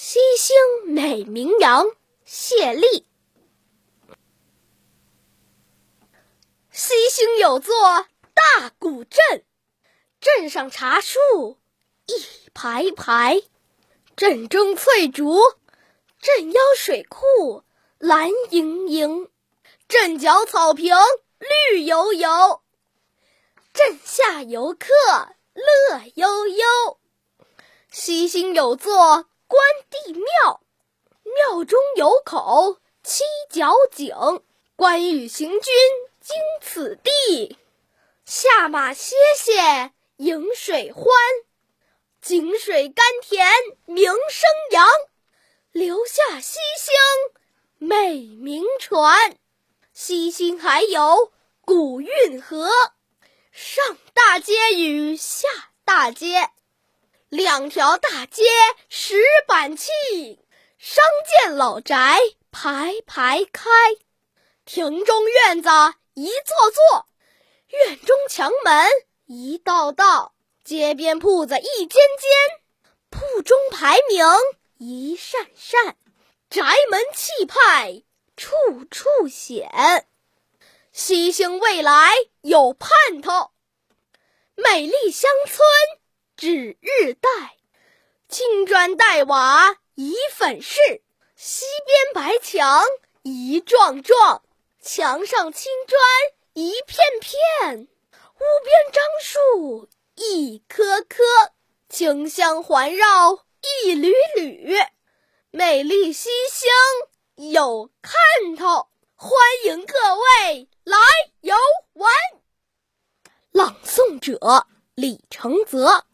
西兴美名扬，谢丽。西兴有座大古镇，镇上茶树一排排，镇中翠竹，镇腰水库蓝盈盈，镇角草坪绿油油，镇下游客乐悠悠。西兴有座。关帝庙，庙中有口七角井。关羽行军经此地，下马歇歇饮水欢。井水甘甜名声扬，留下西兴美名传。西兴还有古运河，上大街与下大街。两条大街石板砌，商店老宅排排开，庭中院子一座座，院中墙门一道道，街边铺子一间间，铺中牌名一扇扇，宅门气派处处显。西兴未来有盼头，美丽乡村。指日待，青砖黛瓦已粉饰，西边白墙一幢幢，墙上青砖一片片，屋边樟树一棵棵，清香环绕一缕缕，美丽西兴有看头，欢迎各位来游玩。朗诵者：李承泽。